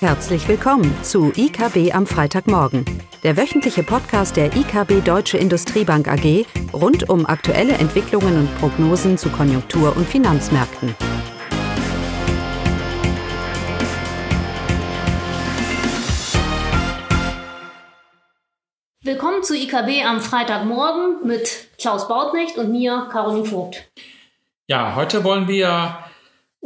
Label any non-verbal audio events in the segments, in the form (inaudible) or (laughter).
Herzlich willkommen zu IKB am Freitagmorgen, der wöchentliche Podcast der IKB Deutsche Industriebank AG rund um aktuelle Entwicklungen und Prognosen zu Konjunktur- und Finanzmärkten. Willkommen zu IKB am Freitagmorgen mit Klaus Bautnecht und mir, Caroline Vogt. Ja, heute wollen wir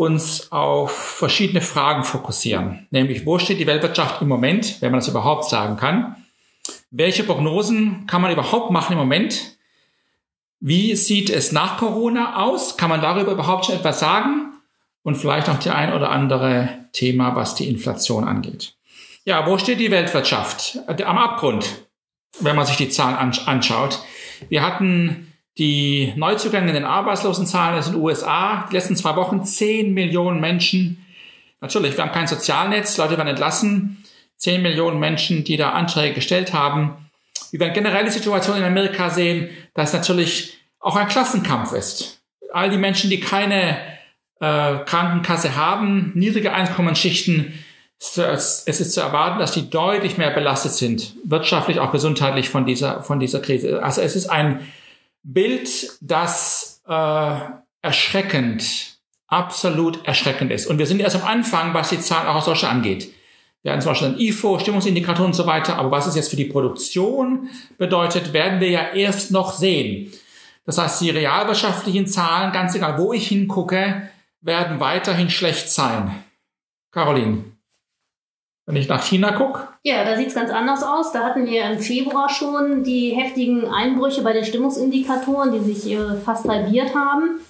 uns auf verschiedene Fragen fokussieren. Nämlich, wo steht die Weltwirtschaft im Moment, wenn man das überhaupt sagen kann? Welche Prognosen kann man überhaupt machen im Moment? Wie sieht es nach Corona aus? Kann man darüber überhaupt schon etwas sagen? Und vielleicht noch die ein oder andere Thema, was die Inflation angeht. Ja, wo steht die Weltwirtschaft? Am Abgrund, wenn man sich die Zahlen anschaut. Wir hatten die Neuzugänge in den Arbeitslosenzahlen in den USA, die letzten zwei Wochen 10 Millionen Menschen. Natürlich, wir haben kein Sozialnetz, Leute werden entlassen. 10 Millionen Menschen, die da Anträge gestellt haben. Wir werden generell die Situation in Amerika sehen, dass natürlich auch ein Klassenkampf ist. All die Menschen, die keine äh, Krankenkasse haben, niedrige Einkommensschichten, es ist zu erwarten, dass die deutlich mehr belastet sind, wirtschaftlich, auch gesundheitlich von dieser, von dieser Krise. Also es ist ein Bild, das äh, erschreckend, absolut erschreckend ist. Und wir sind erst am Anfang, was die Zahlen auch aus Deutschland angeht. Wir hatten zum Beispiel ein IFO, Stimmungsindikatoren und so weiter, aber was es jetzt für die Produktion bedeutet, werden wir ja erst noch sehen. Das heißt, die realwirtschaftlichen Zahlen, ganz egal wo ich hingucke, werden weiterhin schlecht sein. Caroline. Wenn ich nach China gucke? Ja, da sieht es ganz anders aus. Da hatten wir im Februar schon die heftigen Einbrüche bei den Stimmungsindikatoren, die sich äh, fast halbiert haben.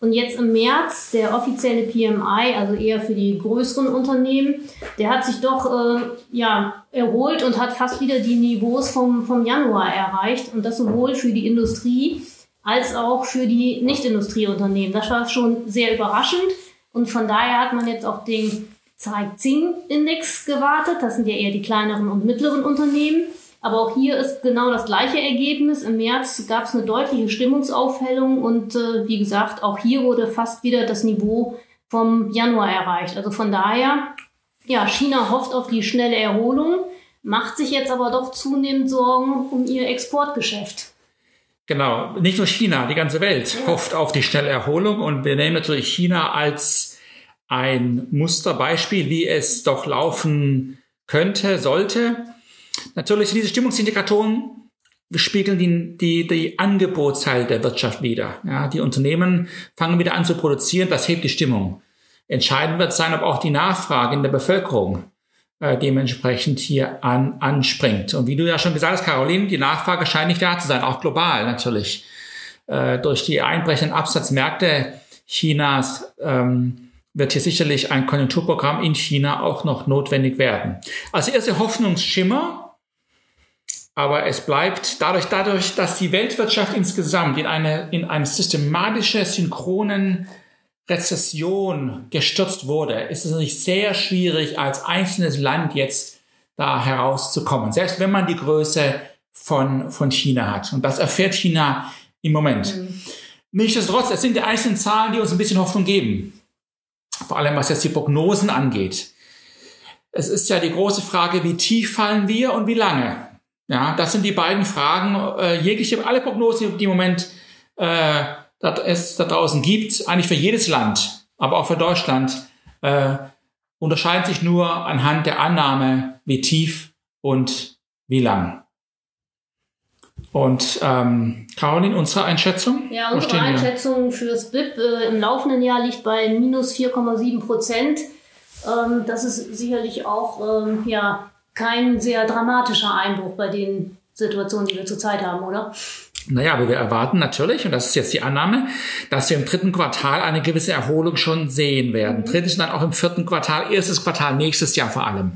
Und jetzt im März, der offizielle PMI, also eher für die größeren Unternehmen, der hat sich doch äh, ja, erholt und hat fast wieder die Niveaus vom, vom Januar erreicht. Und das sowohl für die Industrie als auch für die Nicht-Industrieunternehmen. Das war schon sehr überraschend. Und von daher hat man jetzt auch den Zeig-Zing-Index gewartet. Das sind ja eher die kleineren und mittleren Unternehmen. Aber auch hier ist genau das gleiche Ergebnis. Im März gab es eine deutliche Stimmungsaufhellung und äh, wie gesagt, auch hier wurde fast wieder das Niveau vom Januar erreicht. Also von daher, ja, China hofft auf die schnelle Erholung, macht sich jetzt aber doch zunehmend Sorgen um ihr Exportgeschäft. Genau, nicht nur China, die ganze Welt ja. hofft auf die schnelle Erholung und wir nehmen natürlich China als ein Musterbeispiel, wie es doch laufen könnte, sollte. Natürlich diese Stimmungsindikatoren spiegeln die, die, die Angebotsteil der Wirtschaft wieder. Ja, die Unternehmen fangen wieder an zu produzieren, das hebt die Stimmung. Entscheidend wird sein, ob auch die Nachfrage in der Bevölkerung äh, dementsprechend hier an, anspringt. Und wie du ja schon gesagt hast, Caroline, die Nachfrage scheint nicht da zu sein, auch global natürlich. Äh, durch die einbrechenden Absatzmärkte Chinas ähm, wird hier sicherlich ein Konjunkturprogramm in China auch noch notwendig werden. Also erste Hoffnungsschimmer, aber es bleibt dadurch, dadurch, dass die Weltwirtschaft insgesamt in eine, in eine systematische, synchronen Rezession gestürzt wurde, ist es natürlich sehr schwierig, als einzelnes Land jetzt da herauszukommen. Selbst wenn man die Größe von, von China hat. Und das erfährt China im Moment. Mhm. Nichtsdestotrotz, es sind die einzelnen Zahlen, die uns ein bisschen Hoffnung geben vor allem was jetzt die Prognosen angeht. Es ist ja die große Frage, wie tief fallen wir und wie lange? Ja, das sind die beiden Fragen. Äh, jegliche, alle Prognosen, die im Moment äh, es da draußen gibt, eigentlich für jedes Land, aber auch für Deutschland, äh, unterscheiden sich nur anhand der Annahme, wie tief und wie lang. Und ähm, Caroline, unsere Einschätzung? Ja, unsere Einschätzung fürs BIP äh, im laufenden Jahr liegt bei minus 4,7 Prozent. Ähm, das ist sicherlich auch ähm, ja, kein sehr dramatischer Einbruch bei den Situationen, die wir zurzeit haben, oder? Naja, aber wir erwarten natürlich, und das ist jetzt die Annahme, dass wir im dritten Quartal eine gewisse Erholung schon sehen werden. Mhm. Drittes dann auch im vierten Quartal, erstes Quartal nächstes Jahr vor allem.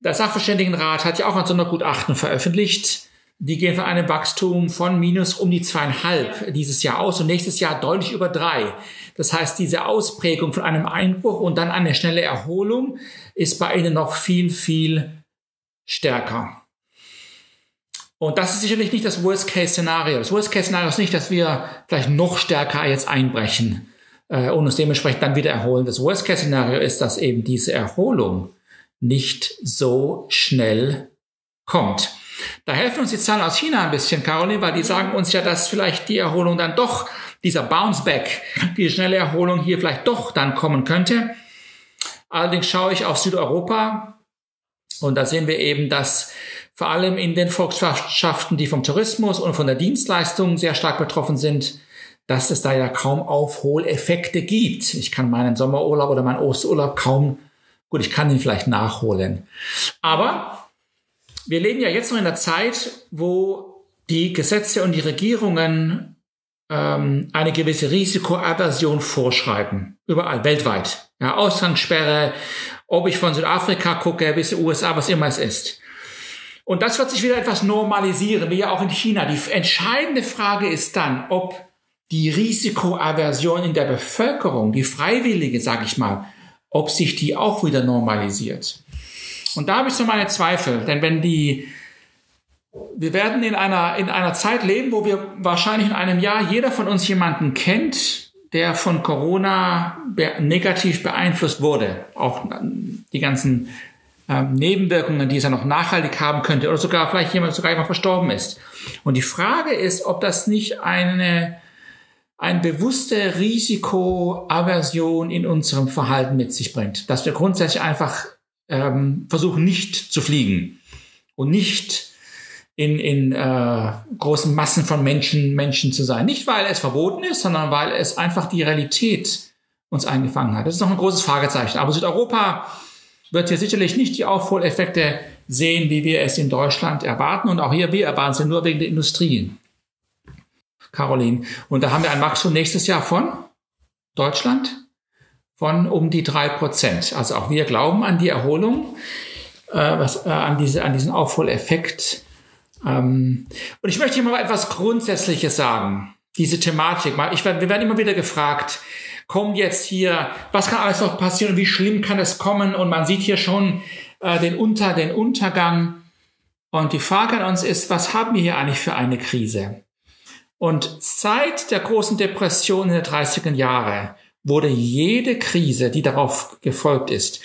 Der Sachverständigenrat hat ja auch ein Sondergutachten veröffentlicht, die gehen von einem Wachstum von minus um die zweieinhalb dieses Jahr aus und nächstes Jahr deutlich über drei. Das heißt, diese Ausprägung von einem Einbruch und dann eine schnelle Erholung ist bei ihnen noch viel, viel stärker. Und das ist sicherlich nicht das Worst-Case-Szenario. Das Worst-Case-Szenario ist nicht, dass wir vielleicht noch stärker jetzt einbrechen äh, und uns dementsprechend dann wieder erholen. Das Worst-Case-Szenario ist, dass eben diese Erholung nicht so schnell kommt. Da helfen uns die Zahlen aus China ein bisschen, Caroline, weil die sagen uns ja, dass vielleicht die Erholung dann doch, dieser Bounce Back, die schnelle Erholung hier vielleicht doch dann kommen könnte. Allerdings schaue ich auf Südeuropa und da sehen wir eben, dass vor allem in den Volkswirtschaften, die vom Tourismus und von der Dienstleistung sehr stark betroffen sind, dass es da ja kaum Aufholeffekte gibt. Ich kann meinen Sommerurlaub oder meinen Osterurlaub kaum, gut, ich kann ihn vielleicht nachholen. Aber wir leben ja jetzt noch in der Zeit, wo die Gesetze und die Regierungen ähm, eine gewisse Risikoaversion vorschreiben. Überall, weltweit. Ja, Ausgangssperre, ob ich von Südafrika gucke bis USA, was immer es ist. Und das wird sich wieder etwas normalisieren, wie ja auch in China. Die entscheidende Frage ist dann, ob die Risikoaversion in der Bevölkerung, die freiwillige, sage ich mal, ob sich die auch wieder normalisiert. Und da habe ich so meine Zweifel, denn wenn die, wir werden in einer, in einer Zeit leben, wo wir wahrscheinlich in einem Jahr jeder von uns jemanden kennt, der von Corona negativ beeinflusst wurde. Auch die ganzen ähm, Nebenwirkungen, die es ja noch nachhaltig haben könnte oder sogar vielleicht jemand sogar jemand verstorben ist. Und die Frage ist, ob das nicht eine eine bewusste Risikoaversion in unserem Verhalten mit sich bringt, dass wir grundsätzlich einfach ähm, versuchen, nicht zu fliegen und nicht in, in äh, großen Massen von Menschen Menschen zu sein. Nicht, weil es verboten ist, sondern weil es einfach die Realität uns eingefangen hat. Das ist noch ein großes Fragezeichen. Aber Südeuropa wird hier sicherlich nicht die Aufholeffekte sehen, wie wir es in Deutschland erwarten. Und auch hier, wir erwarten sie nur wegen der Industrie. Caroline. Und da haben wir ein Wachstum nächstes Jahr von Deutschland von um die drei Prozent. Also auch wir glauben an die Erholung, äh, was, äh, an, diese, an diesen Aufholeffekt. Ähm, und ich möchte hier mal etwas Grundsätzliches sagen. Diese Thematik. Ich, wir werden immer wieder gefragt, kommt jetzt hier, was kann alles noch passieren und wie schlimm kann es kommen? Und man sieht hier schon äh, den, Unter, den Untergang. Und die Frage an uns ist, was haben wir hier eigentlich für eine Krise? Und seit der großen Depression in den 30er Jahre wurde jede Krise, die darauf gefolgt ist,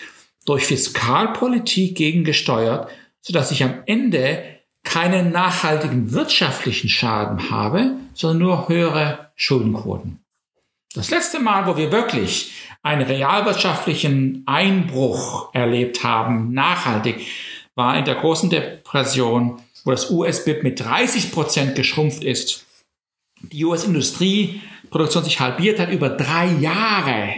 durch Fiskalpolitik gegengesteuert, sodass ich am Ende keinen nachhaltigen wirtschaftlichen Schaden habe, sondern nur höhere Schuldenquoten. Das letzte Mal, wo wir wirklich einen realwirtschaftlichen Einbruch erlebt haben, nachhaltig, war in der großen Depression, wo das US-BIP mit 30 Prozent geschrumpft ist. Die US-Industrieproduktion sich halbiert hat über drei Jahre.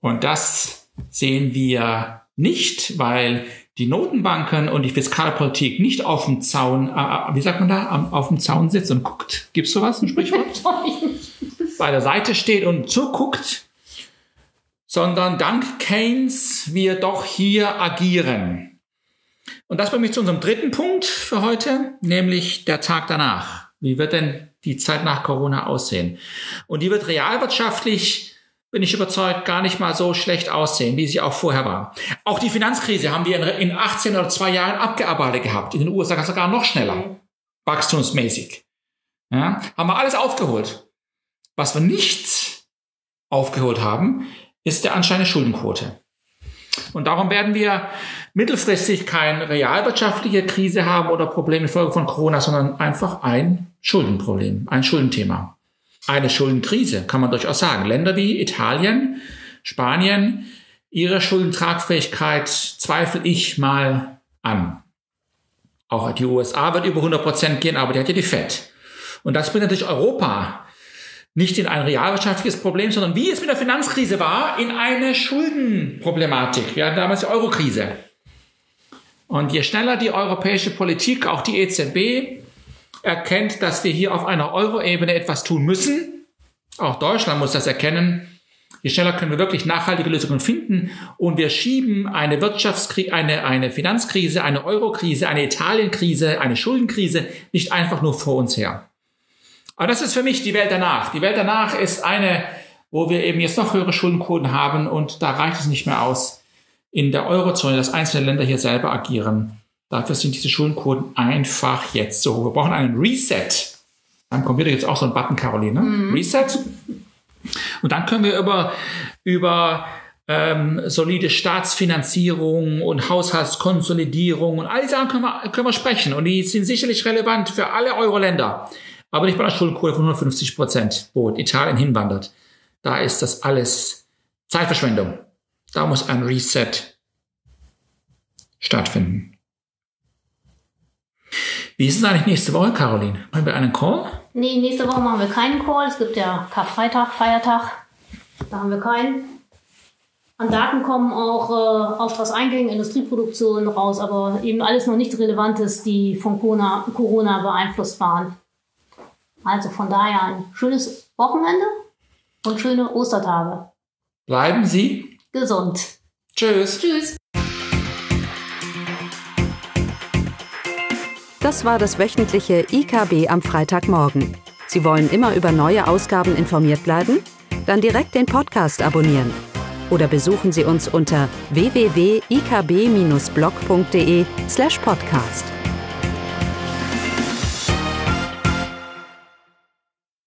Und das sehen wir nicht, weil die Notenbanken und die Fiskalpolitik nicht auf dem Zaun, äh, äh wie sagt man da, auf dem Zaun sitzt und guckt. Gibt's sowas, ein Sprichwort? (laughs) bei der Seite steht und zuguckt, sondern dank Keynes wir doch hier agieren. Und das bringt mich zu unserem dritten Punkt für heute, nämlich der Tag danach. Wie wird denn die Zeit nach Corona aussehen? Und die wird realwirtschaftlich, bin ich überzeugt, gar nicht mal so schlecht aussehen, wie sie auch vorher war. Auch die Finanzkrise haben wir in 18 oder zwei Jahren abgearbeitet gehabt. In den USA sogar noch schneller. Wachstumsmäßig. Ja, haben wir alles aufgeholt. Was wir nicht aufgeholt haben, ist der anscheinende Schuldenquote. Und darum werden wir mittelfristig keine realwirtschaftliche Krise haben oder Probleme infolge von Corona, sondern einfach ein Schuldenproblem, ein Schuldenthema. Eine Schuldenkrise, kann man durchaus sagen. Länder wie Italien, Spanien, ihre Schuldentragfähigkeit zweifle ich mal an. Auch die USA wird über 100 Prozent gehen, aber die hat ja die FED. Und das bringt natürlich Europa nicht in ein realwirtschaftliches Problem, sondern wie es mit der Finanzkrise war, in eine Schuldenproblematik. Wir hatten damals die Eurokrise. Und je schneller die europäische Politik, auch die EZB, erkennt, dass wir hier auf einer Euro-Ebene etwas tun müssen, auch Deutschland muss das erkennen, je schneller können wir wirklich nachhaltige Lösungen finden und wir schieben eine Wirtschaftskrise, eine, eine Finanzkrise, eine Eurokrise, eine Italienkrise, eine Schuldenkrise nicht einfach nur vor uns her. Aber das ist für mich die Welt danach. Die Welt danach ist eine, wo wir eben jetzt noch höhere Schuldenquoten haben und da reicht es nicht mehr aus, in der Eurozone, dass einzelne Länder hier selber agieren. Dafür sind diese Schuldenquoten einfach jetzt so hoch. Wir brauchen einen Reset. Am Computer gibt es auch so einen Button, Caroline. Mhm. Reset. Und dann können wir über, über ähm, solide Staatsfinanzierung und Haushaltskonsolidierung und all diese Sachen können wir, können wir sprechen. Und die sind sicherlich relevant für alle Euro-Länder. Aber nicht bei einer Schuldenquote von 150 Prozent, wo Italien hinwandert. Da ist das alles Zeitverschwendung. Da muss ein Reset stattfinden. Wie ist es eigentlich nächste Woche, Caroline? Machen wir einen Call? Nee, nächste Woche machen wir keinen Call. Es gibt ja Karfreitag, Feiertag. Da haben wir keinen. An Daten kommen auch äh, Auftragseingänge, Industrieproduktion raus, aber eben alles noch nicht Relevantes, die von Corona, Corona beeinflusst waren. Also von daher ein schönes Wochenende und schöne Ostertage. Bleiben Sie gesund. Tschüss. Tschüss. Das war das wöchentliche IKB am Freitagmorgen. Sie wollen immer über neue Ausgaben informiert bleiben? Dann direkt den Podcast abonnieren. Oder besuchen Sie uns unter www.ikb-blog.de slash podcast.